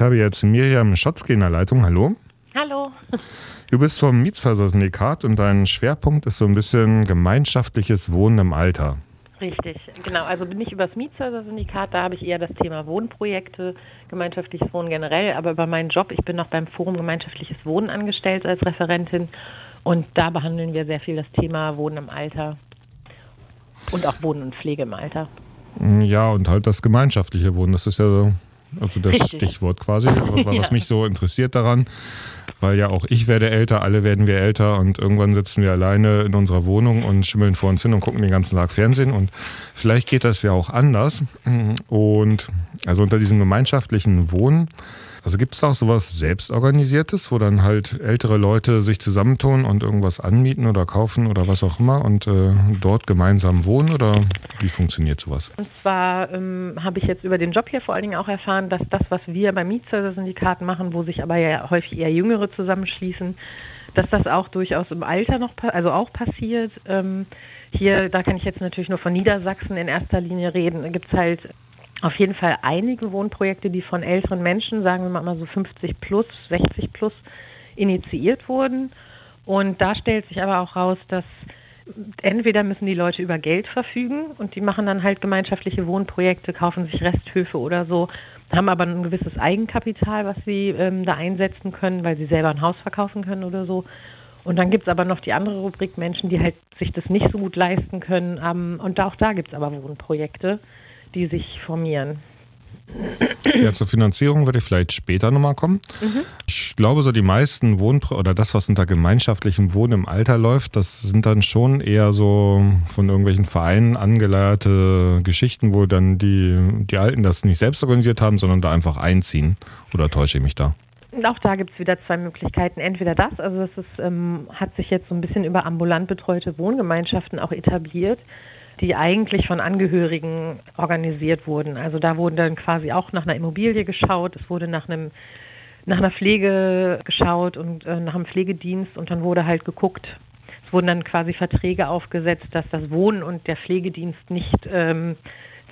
Ich habe jetzt Miriam Schotzke in der Leitung. Hallo. Hallo. Du bist vom Mietshäuser-Syndikat und dein Schwerpunkt ist so ein bisschen gemeinschaftliches Wohnen im Alter. Richtig, genau. Also bin ich über das Mietshäuser-Syndikat, da habe ich eher das Thema Wohnprojekte, gemeinschaftliches Wohnen generell, aber über meinen Job, ich bin noch beim Forum Gemeinschaftliches Wohnen angestellt als Referentin und da behandeln wir sehr viel das Thema Wohnen im Alter und auch Wohnen und Pflege im Alter. Ja, und halt das gemeinschaftliche Wohnen, das ist ja so also das Richtig. Stichwort quasi, was ja. mich so interessiert daran, weil ja auch ich werde älter, alle werden wir älter und irgendwann sitzen wir alleine in unserer Wohnung und schimmeln vor uns hin und gucken den ganzen Tag Fernsehen und vielleicht geht das ja auch anders und also unter diesem gemeinschaftlichen Wohnen also gibt es auch sowas Selbstorganisiertes, wo dann halt ältere Leute sich zusammentun und irgendwas anmieten oder kaufen oder was auch immer und äh, dort gemeinsam wohnen oder wie funktioniert sowas? Und zwar ähm, habe ich jetzt über den Job hier vor allen Dingen auch erfahren, dass das, was wir beim Mietshäuser-Syndikat machen, wo sich aber ja häufig eher Jüngere zusammenschließen, dass das auch durchaus im Alter noch, also auch passiert. Ähm, hier, da kann ich jetzt natürlich nur von Niedersachsen in erster Linie reden, Da gibt es halt auf jeden Fall einige Wohnprojekte, die von älteren Menschen, sagen wir mal so 50 plus, 60 plus, initiiert wurden. Und da stellt sich aber auch raus, dass entweder müssen die Leute über Geld verfügen und die machen dann halt gemeinschaftliche Wohnprojekte, kaufen sich Resthöfe oder so, haben aber ein gewisses Eigenkapital, was sie ähm, da einsetzen können, weil sie selber ein Haus verkaufen können oder so. Und dann gibt es aber noch die andere Rubrik Menschen, die halt sich das nicht so gut leisten können. Ähm, und auch da gibt es aber Wohnprojekte die sich formieren. Ja, zur Finanzierung würde ich vielleicht später nochmal kommen. Mhm. Ich glaube, so die meisten Wohn- oder das, was unter gemeinschaftlichem Wohnen im Alter läuft, das sind dann schon eher so von irgendwelchen Vereinen angeleierte Geschichten, wo dann die, die Alten das nicht selbst organisiert haben, sondern da einfach einziehen. Oder täusche ich mich da? Auch da gibt es wieder zwei Möglichkeiten. Entweder das, also das ist, ähm, hat sich jetzt so ein bisschen über ambulant betreute Wohngemeinschaften auch etabliert die eigentlich von Angehörigen organisiert wurden. Also da wurde dann quasi auch nach einer Immobilie geschaut, es wurde nach einem nach einer Pflege geschaut und äh, nach einem Pflegedienst und dann wurde halt geguckt, es wurden dann quasi Verträge aufgesetzt, dass das Wohnen und der Pflegedienst nicht ähm,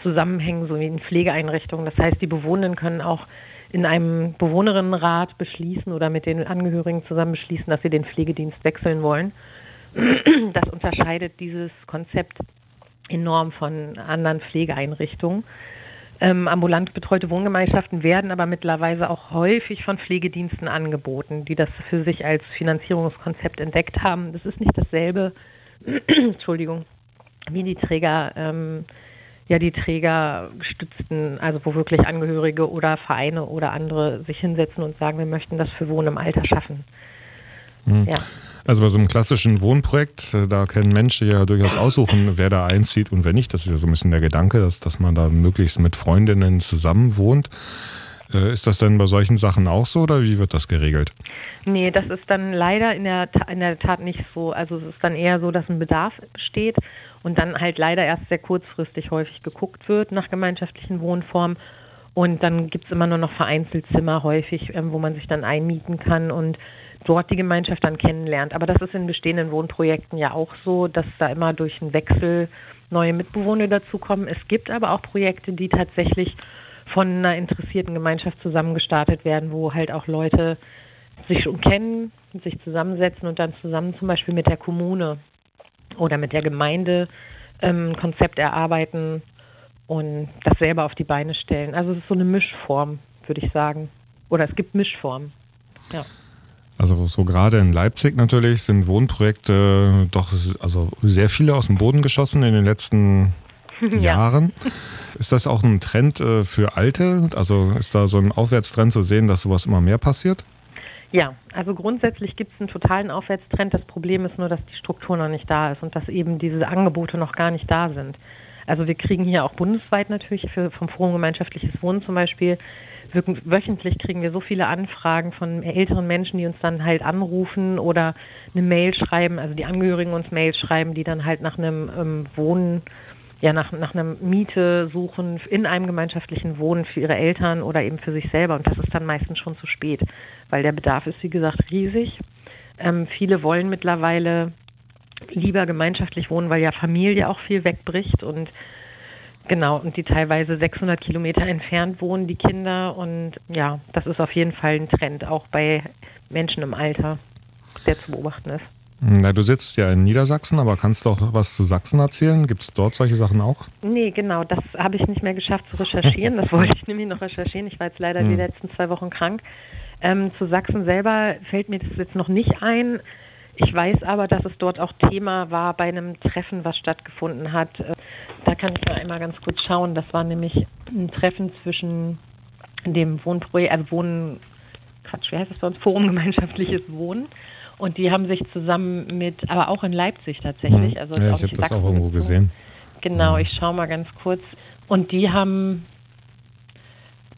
zusammenhängen, so wie in Pflegeeinrichtungen. Das heißt, die Bewohnenden können auch in einem Bewohnerinnenrat beschließen oder mit den Angehörigen zusammen beschließen, dass sie den Pflegedienst wechseln wollen. Das unterscheidet dieses Konzept enorm von anderen Pflegeeinrichtungen. Ähm, ambulant betreute Wohngemeinschaften werden aber mittlerweile auch häufig von Pflegediensten angeboten, die das für sich als Finanzierungskonzept entdeckt haben. Das ist nicht dasselbe, Entschuldigung, wie die Träger, ähm, ja die Träger stützten, also wo wirklich Angehörige oder Vereine oder andere sich hinsetzen und sagen, wir möchten das für Wohnen im Alter schaffen. Mhm. Ja. Also bei so einem klassischen Wohnprojekt, äh, da können Menschen ja durchaus aussuchen, wer da einzieht und wer nicht. Das ist ja so ein bisschen der Gedanke, dass, dass man da möglichst mit Freundinnen zusammen wohnt. Äh, ist das denn bei solchen Sachen auch so oder wie wird das geregelt? Nee, das ist dann leider in der, in der Tat nicht so. Also es ist dann eher so, dass ein Bedarf besteht und dann halt leider erst sehr kurzfristig häufig geguckt wird nach gemeinschaftlichen Wohnformen. Und dann gibt es immer nur noch Vereinzelzimmer häufig, ähm, wo man sich dann einmieten kann und dort die Gemeinschaft dann kennenlernt. Aber das ist in bestehenden Wohnprojekten ja auch so, dass da immer durch einen Wechsel neue Mitbewohner dazukommen. Es gibt aber auch Projekte, die tatsächlich von einer interessierten Gemeinschaft zusammengestartet werden, wo halt auch Leute sich schon kennen, sich zusammensetzen und dann zusammen zum Beispiel mit der Kommune oder mit der Gemeinde ähm, Konzept erarbeiten und das selber auf die Beine stellen. Also es ist so eine Mischform, würde ich sagen. Oder es gibt Mischformen. Ja. Also so gerade in Leipzig natürlich sind Wohnprojekte doch also sehr viele aus dem Boden geschossen in den letzten Jahren. Ist das auch ein Trend äh, für Alte? Also ist da so ein Aufwärtstrend zu sehen, dass sowas immer mehr passiert? Ja, also grundsätzlich gibt es einen totalen Aufwärtstrend. Das Problem ist nur, dass die Struktur noch nicht da ist und dass eben diese Angebote noch gar nicht da sind. Also wir kriegen hier auch bundesweit natürlich für, vom Forum Gemeinschaftliches Wohnen zum Beispiel wöchentlich kriegen wir so viele Anfragen von älteren Menschen, die uns dann halt anrufen oder eine Mail schreiben, also die Angehörigen uns Mails schreiben, die dann halt nach einem ähm, Wohnen, ja nach, nach einer Miete suchen in einem gemeinschaftlichen Wohnen für ihre Eltern oder eben für sich selber. Und das ist dann meistens schon zu spät, weil der Bedarf ist, wie gesagt, riesig. Ähm, viele wollen mittlerweile lieber gemeinschaftlich wohnen, weil ja Familie auch viel wegbricht und Genau, und die teilweise 600 Kilometer entfernt wohnen, die Kinder. Und ja, das ist auf jeden Fall ein Trend, auch bei Menschen im Alter, der zu beobachten ist. Na, du sitzt ja in Niedersachsen, aber kannst du auch was zu Sachsen erzählen? Gibt es dort solche Sachen auch? Nee, genau, das habe ich nicht mehr geschafft zu recherchieren. Das wollte ich nämlich noch recherchieren. Ich war jetzt leider hm. die letzten zwei Wochen krank. Ähm, zu Sachsen selber fällt mir das jetzt noch nicht ein. Ich weiß aber, dass es dort auch Thema war bei einem Treffen, was stattgefunden hat. Da kann ich mal einmal ganz kurz schauen. Das war nämlich ein Treffen zwischen dem Wohnprojekt, also Wohnen, Quatsch, wie heißt das bei uns? Forum Gemeinschaftliches Wohnen. Und die haben sich zusammen mit, aber auch in Leipzig tatsächlich. Mhm. Also ja, ich habe das auch irgendwo gesehen. Genau, mhm. ich schaue mal ganz kurz. Und die haben,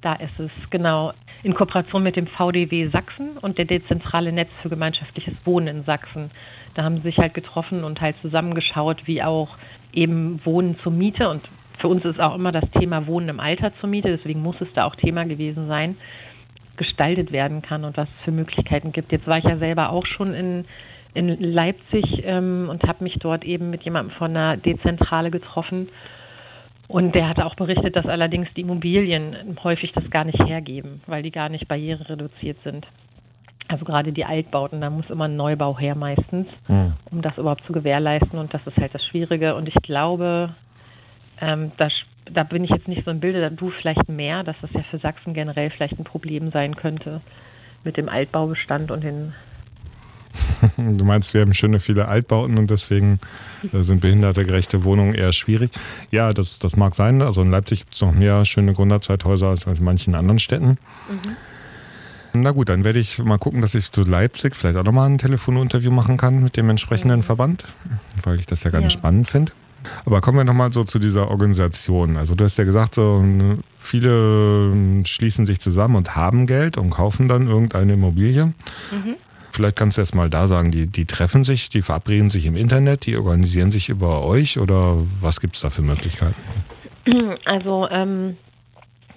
da ist es, genau, in Kooperation mit dem VDW Sachsen und der Dezentrale Netz für gemeinschaftliches Wohnen in Sachsen. Da haben sie sich halt getroffen und halt zusammengeschaut, wie auch eben Wohnen zur Miete und für uns ist auch immer das Thema Wohnen im Alter zur Miete, deswegen muss es da auch Thema gewesen sein, gestaltet werden kann und was es für Möglichkeiten gibt. Jetzt war ich ja selber auch schon in, in Leipzig ähm, und habe mich dort eben mit jemandem von einer Dezentrale getroffen und der hat auch berichtet, dass allerdings die Immobilien häufig das gar nicht hergeben, weil die gar nicht barrierereduziert sind. Also gerade die Altbauten, da muss immer ein Neubau her meistens, mhm. um das überhaupt zu gewährleisten. Und das ist halt das Schwierige. Und ich glaube, ähm, da, da bin ich jetzt nicht so im Bilde, da du vielleicht mehr, dass das ja für Sachsen generell vielleicht ein Problem sein könnte mit dem Altbaubestand und den Du meinst, wir haben schöne viele Altbauten und deswegen äh, sind behindertegerechte Wohnungen eher schwierig. Ja, das, das mag sein. Also in Leipzig gibt es noch mehr schöne Gründerzeithäuser als in manchen anderen Städten. Mhm. Na gut, dann werde ich mal gucken, dass ich zu Leipzig vielleicht auch nochmal ein Telefoninterview machen kann mit dem entsprechenden mhm. Verband, weil ich das ja ganz ja. spannend finde. Aber kommen wir nochmal so zu dieser Organisation. Also du hast ja gesagt, so viele schließen sich zusammen und haben Geld und kaufen dann irgendeine Immobilie. Mhm. Vielleicht kannst du erst mal da sagen, die, die treffen sich, die verabreden sich im Internet, die organisieren sich über euch oder was gibt es da für Möglichkeiten? Also ähm,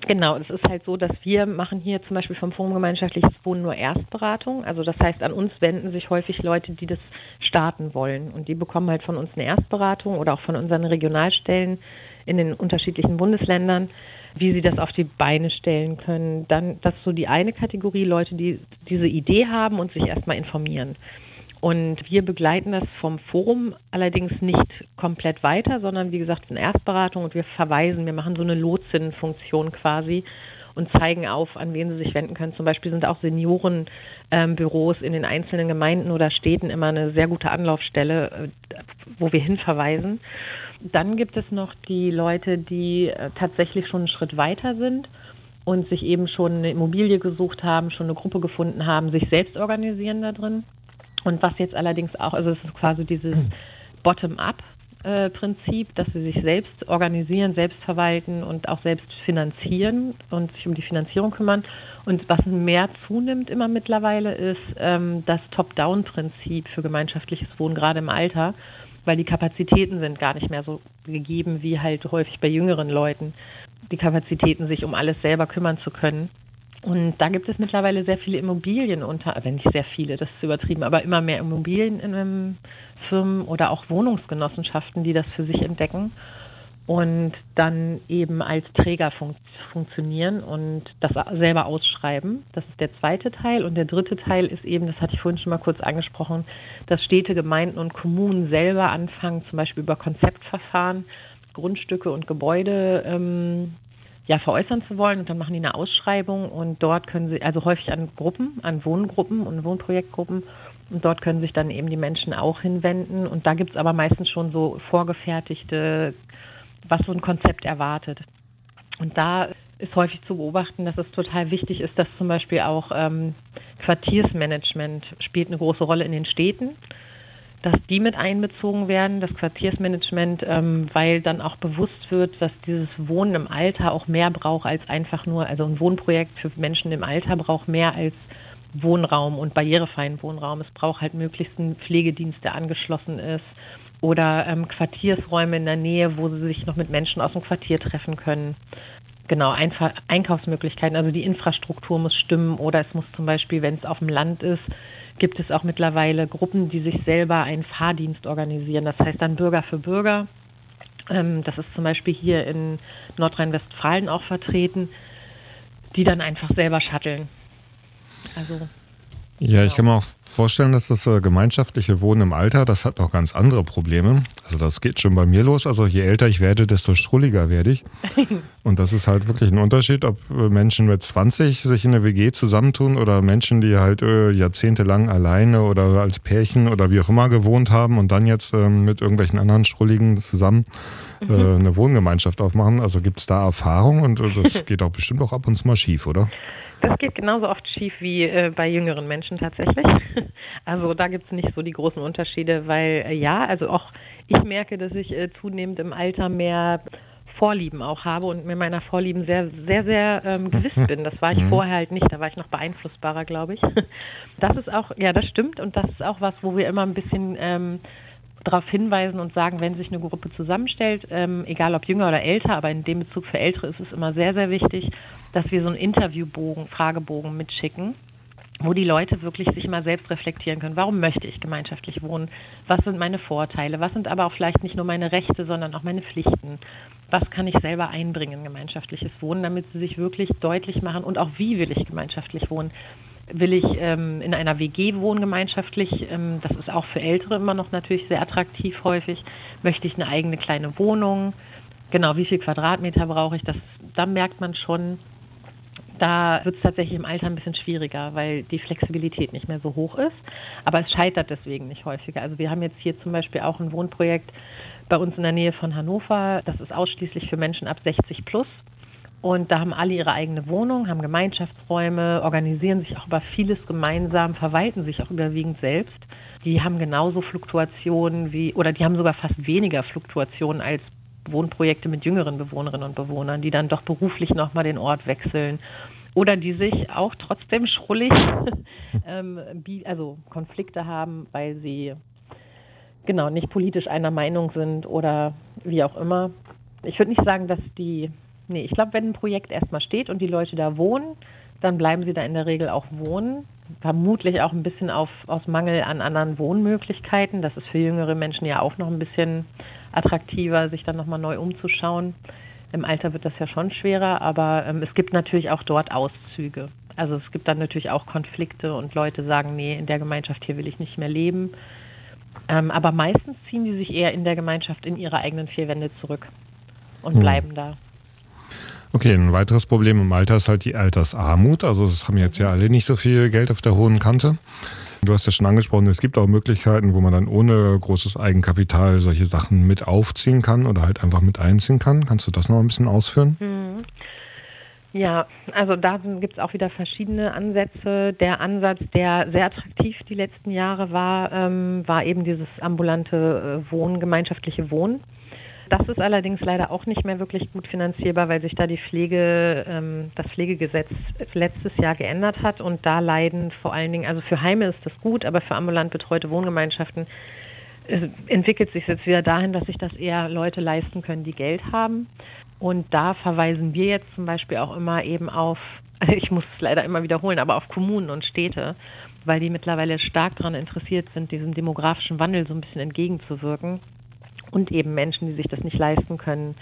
genau, es ist halt so, dass wir machen hier zum Beispiel vom Forum Gemeinschaftliches Wohnen nur Erstberatung. Also das heißt, an uns wenden sich häufig Leute, die das starten wollen und die bekommen halt von uns eine Erstberatung oder auch von unseren Regionalstellen in den unterschiedlichen Bundesländern wie sie das auf die Beine stellen können. Dann, das ist so die eine Kategorie, Leute, die diese Idee haben und sich erstmal informieren. Und wir begleiten das vom Forum allerdings nicht komplett weiter, sondern wie gesagt eine Erstberatung und wir verweisen, wir machen so eine Lotsinnenfunktion quasi und zeigen auf, an wen sie sich wenden können. Zum Beispiel sind auch Seniorenbüros ähm, in den einzelnen Gemeinden oder Städten immer eine sehr gute Anlaufstelle, äh, wo wir hinverweisen. Dann gibt es noch die Leute, die äh, tatsächlich schon einen Schritt weiter sind und sich eben schon eine Immobilie gesucht haben, schon eine Gruppe gefunden haben, sich selbst organisieren da drin. Und was jetzt allerdings auch, also es ist quasi dieses. Bottom-up, äh, Prinzip, dass sie sich selbst organisieren, selbst verwalten und auch selbst finanzieren und sich um die Finanzierung kümmern. Und was mehr zunimmt immer mittlerweile ist ähm, das Top-Down-Prinzip für gemeinschaftliches Wohnen, gerade im Alter weil die Kapazitäten sind gar nicht mehr so gegeben wie halt häufig bei jüngeren Leuten. Die Kapazitäten, sich um alles selber kümmern zu können. Und da gibt es mittlerweile sehr viele Immobilien unter, also nicht sehr viele, das ist übertrieben, aber immer mehr Immobilienfirmen oder auch Wohnungsgenossenschaften, die das für sich entdecken und dann eben als Träger fun funktionieren und das selber ausschreiben. Das ist der zweite Teil. Und der dritte Teil ist eben, das hatte ich vorhin schon mal kurz angesprochen, dass Städte, Gemeinden und Kommunen selber anfangen, zum Beispiel über Konzeptverfahren, Grundstücke und Gebäude ähm, ja, veräußern zu wollen. Und dann machen die eine Ausschreibung und dort können sie, also häufig an Gruppen, an Wohngruppen und Wohnprojektgruppen und dort können sich dann eben die Menschen auch hinwenden. Und da gibt es aber meistens schon so vorgefertigte was so ein Konzept erwartet. Und da ist häufig zu beobachten, dass es total wichtig ist, dass zum Beispiel auch ähm, Quartiersmanagement spielt eine große Rolle in den Städten, dass die mit einbezogen werden, das Quartiersmanagement, ähm, weil dann auch bewusst wird, dass dieses Wohnen im Alter auch mehr braucht als einfach nur, also ein Wohnprojekt für Menschen im Alter braucht mehr als Wohnraum und barrierefreien Wohnraum. Es braucht halt möglichst einen Pflegedienst, der angeschlossen ist oder ähm, Quartiersräume in der Nähe, wo sie sich noch mit Menschen aus dem Quartier treffen können. Genau, Einf Einkaufsmöglichkeiten, also die Infrastruktur muss stimmen oder es muss zum Beispiel, wenn es auf dem Land ist, gibt es auch mittlerweile Gruppen, die sich selber einen Fahrdienst organisieren. Das heißt dann Bürger für Bürger Ähm, das ist zum Beispiel hier in Nordrhein-Westfalen auch vertreten, die dann einfach selber shutteln. Also ja, ich kann mir auch vorstellen, dass das äh, gemeinschaftliche Wohnen im Alter, das hat noch ganz andere Probleme. Also das geht schon bei mir los. Also je älter ich werde, desto schrulliger werde ich. Und das ist halt wirklich ein Unterschied, ob äh, Menschen mit 20 sich in eine WG zusammentun oder Menschen, die halt äh, jahrzehntelang alleine oder als Pärchen oder wie auch immer gewohnt haben und dann jetzt ähm, mit irgendwelchen anderen Schrulligen zusammen äh, mhm. eine Wohngemeinschaft aufmachen. Also gibt es da Erfahrung und äh, das geht auch bestimmt auch ab und zu mal schief, oder? Das geht genauso oft schief wie äh, bei jüngeren Menschen tatsächlich. Also da gibt es nicht so die großen Unterschiede, weil äh, ja, also auch ich merke, dass ich äh, zunehmend im Alter mehr Vorlieben auch habe und mir meiner Vorlieben sehr, sehr, sehr ähm, gewiss bin. Das war ich mhm. vorher halt nicht, da war ich noch beeinflussbarer, glaube ich. Das ist auch, ja, das stimmt und das ist auch was, wo wir immer ein bisschen ähm, darauf hinweisen und sagen, wenn sich eine Gruppe zusammenstellt, ähm, egal ob jünger oder älter, aber in dem Bezug für Ältere ist es immer sehr, sehr wichtig, dass wir so einen Interviewbogen, Fragebogen mitschicken, wo die Leute wirklich sich mal selbst reflektieren können. Warum möchte ich gemeinschaftlich wohnen? Was sind meine Vorteile? Was sind aber auch vielleicht nicht nur meine Rechte, sondern auch meine Pflichten? Was kann ich selber einbringen in gemeinschaftliches Wohnen, damit sie sich wirklich deutlich machen und auch wie will ich gemeinschaftlich wohnen? will ich ähm, in einer WG wohnen gemeinschaftlich. Ähm, das ist auch für Ältere immer noch natürlich sehr attraktiv häufig. Möchte ich eine eigene kleine Wohnung? Genau, wie viel Quadratmeter brauche ich? Das, da merkt man schon, da wird es tatsächlich im Alter ein bisschen schwieriger, weil die Flexibilität nicht mehr so hoch ist. Aber es scheitert deswegen nicht häufiger. Also wir haben jetzt hier zum Beispiel auch ein Wohnprojekt bei uns in der Nähe von Hannover. Das ist ausschließlich für Menschen ab 60 plus. Und da haben alle ihre eigene Wohnung, haben Gemeinschaftsräume, organisieren sich auch über vieles gemeinsam, verwalten sich auch überwiegend selbst. Die haben genauso Fluktuationen wie, oder die haben sogar fast weniger Fluktuationen als Wohnprojekte mit jüngeren Bewohnerinnen und Bewohnern, die dann doch beruflich nochmal den Ort wechseln oder die sich auch trotzdem schrullig, ähm, also Konflikte haben, weil sie genau nicht politisch einer Meinung sind oder wie auch immer. Ich würde nicht sagen, dass die Nee, ich glaube, wenn ein Projekt erstmal steht und die Leute da wohnen, dann bleiben sie da in der Regel auch wohnen. Vermutlich auch ein bisschen auf, aus Mangel an anderen Wohnmöglichkeiten. Das ist für jüngere Menschen ja auch noch ein bisschen attraktiver, sich dann nochmal neu umzuschauen. Im Alter wird das ja schon schwerer, aber ähm, es gibt natürlich auch dort Auszüge. Also es gibt dann natürlich auch Konflikte und Leute sagen, nee, in der Gemeinschaft hier will ich nicht mehr leben. Ähm, aber meistens ziehen die sich eher in der Gemeinschaft in ihre eigenen vier Wände zurück und hm. bleiben da. Okay, ein weiteres Problem im Alter ist halt die Altersarmut. Also es haben jetzt ja alle nicht so viel Geld auf der hohen Kante. Du hast ja schon angesprochen, es gibt auch Möglichkeiten, wo man dann ohne großes Eigenkapital solche Sachen mit aufziehen kann oder halt einfach mit einziehen kann. Kannst du das noch ein bisschen ausführen? Mhm. Ja, also da gibt es auch wieder verschiedene Ansätze. Der Ansatz, der sehr attraktiv die letzten Jahre war, ähm, war eben dieses ambulante äh, Wohnen, gemeinschaftliche Wohnen. Das ist allerdings leider auch nicht mehr wirklich gut finanzierbar, weil sich da die Pflege, ähm, das Pflegegesetz letztes Jahr geändert hat und da leiden vor allen Dingen, also für Heime ist das gut, aber für ambulant betreute Wohngemeinschaften äh, entwickelt sich jetzt wieder dahin, dass sich das eher Leute leisten können, die Geld haben. Und da verweisen wir jetzt zum Beispiel auch immer eben auf, ich muss es leider immer wiederholen, aber auf Kommunen und Städte, weil die mittlerweile stark daran interessiert sind, diesem demografischen Wandel so ein bisschen entgegenzuwirken und eben Menschen, die sich das nicht leisten können,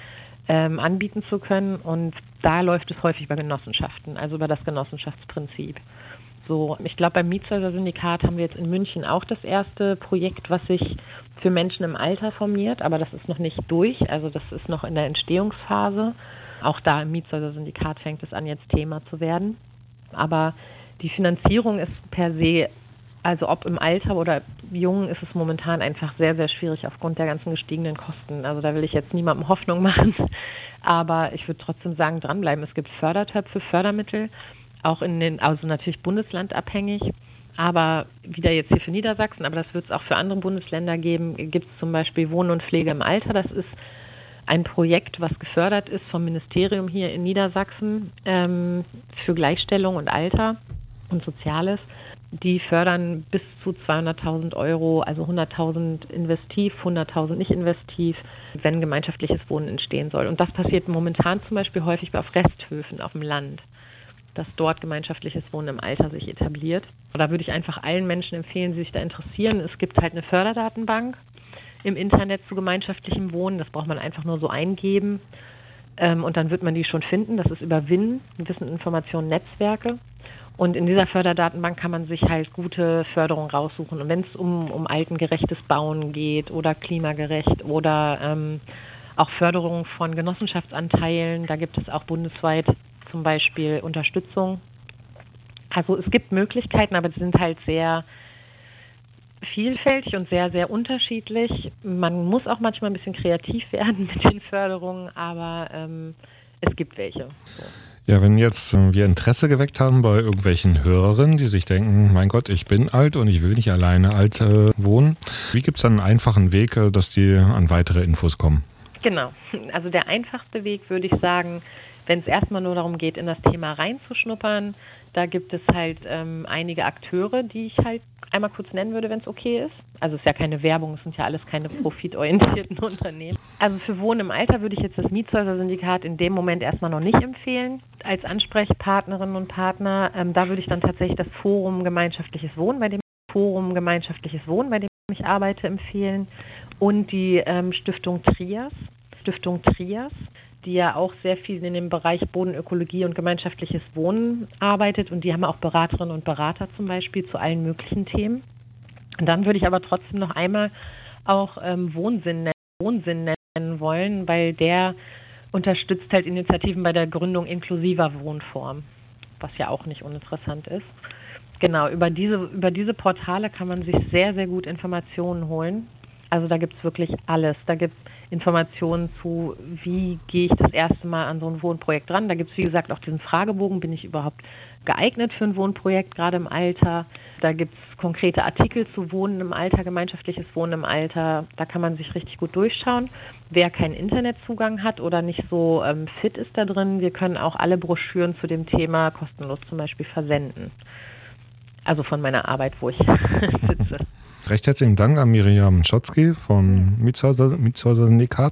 ähm, anbieten zu können. Und da läuft es häufig bei Genossenschaften, also über das Genossenschaftsprinzip. So, ich glaube, beim Mietshäuser-Syndikat haben wir jetzt in München auch das erste Projekt, was sich für Menschen im Alter formiert, aber das ist noch nicht durch, also das ist noch in der Entstehungsphase. Auch da im Mietshäuser-Syndikat fängt es an, jetzt Thema zu werden. Aber die Finanzierung ist per se also ob im Alter oder jung ist es momentan einfach sehr, sehr schwierig aufgrund der ganzen gestiegenen Kosten. Also da will ich jetzt niemandem Hoffnung machen, aber ich würde trotzdem sagen, dranbleiben. Es gibt Fördertöpfe, Fördermittel, auch in den, also natürlich bundeslandabhängig, aber wieder jetzt hier für Niedersachsen, aber das wird es auch für andere Bundesländer geben, gibt es zum Beispiel Wohnen und Pflege im Alter. Das ist ein Projekt, was gefördert ist vom Ministerium hier in Niedersachsen ähm, für Gleichstellung und Alter und Soziales. Die fördern bis zu 200.000 Euro, also 100.000 investiv, 100.000 nicht investiv, wenn gemeinschaftliches Wohnen entstehen soll. Und das passiert momentan zum Beispiel häufig auf Resthöfen auf dem Land, dass dort gemeinschaftliches Wohnen im Alter sich etabliert. Da würde ich einfach allen Menschen empfehlen, die sich da interessieren. Es gibt halt eine Förderdatenbank im Internet zu gemeinschaftlichem Wohnen. Das braucht man einfach nur so eingeben ähm, und dann wird man die schon finden. Das ist über WIN, Wissen, Informationen, Netzwerke. Und in dieser Förderdatenbank kann man sich halt gute Förderung raussuchen. Und wenn es um, um altengerechtes Bauen geht oder klimagerecht oder ähm, auch Förderung von Genossenschaftsanteilen, da gibt es auch bundesweit zum Beispiel Unterstützung. Also es gibt Möglichkeiten, aber sie sind halt sehr vielfältig und sehr, sehr unterschiedlich. Man muss auch manchmal ein bisschen kreativ werden mit den Förderungen, aber ähm, es gibt welche. So. Ja, wenn jetzt äh, wir Interesse geweckt haben bei irgendwelchen Hörerinnen, die sich denken, mein Gott, ich bin alt und ich will nicht alleine alt äh, wohnen, wie gibt es dann einen einfachen Weg, äh, dass die an weitere Infos kommen? Genau, also der einfachste Weg würde ich sagen, wenn es erstmal nur darum geht, in das Thema reinzuschnuppern, da gibt es halt ähm, einige Akteure, die ich halt einmal kurz nennen würde, wenn es okay ist. Also es ist ja keine Werbung, es sind ja alles keine profitorientierten Unternehmen. Also für Wohnen im Alter würde ich jetzt das Mietshäuser-Syndikat in dem Moment erstmal noch nicht empfehlen als Ansprechpartnerinnen und Partner. Ähm, da würde ich dann tatsächlich das Forum Gemeinschaftliches Wohnen, bei dem Forum Gemeinschaftliches Wohnen, bei dem ich arbeite, empfehlen und die ähm, Stiftung Trias. Stiftung Trias die ja auch sehr viel in dem Bereich Bodenökologie und gemeinschaftliches Wohnen arbeitet und die haben auch Beraterinnen und Berater zum Beispiel zu allen möglichen Themen. Und dann würde ich aber trotzdem noch einmal auch ähm, Wohnsinn, nennen, Wohnsinn nennen wollen, weil der unterstützt halt Initiativen bei der Gründung inklusiver Wohnform, was ja auch nicht uninteressant ist. Genau, über diese, über diese Portale kann man sich sehr, sehr gut Informationen holen. Also da gibt es wirklich alles. Da gibt es Informationen zu, wie gehe ich das erste Mal an so ein Wohnprojekt ran. Da gibt es, wie gesagt, auch diesen Fragebogen, bin ich überhaupt geeignet für ein Wohnprojekt, gerade im Alter. Da gibt es konkrete Artikel zu Wohnen im Alter, gemeinschaftliches Wohnen im Alter. Da kann man sich richtig gut durchschauen. Wer keinen Internetzugang hat oder nicht so ähm, fit ist da drin, wir können auch alle Broschüren zu dem Thema kostenlos zum Beispiel versenden. Also von meiner Arbeit, wo ich sitze. Recht herzlichen Dank an Miriam Schotzki von Mietshäuser, Mietshäuser Syndikat.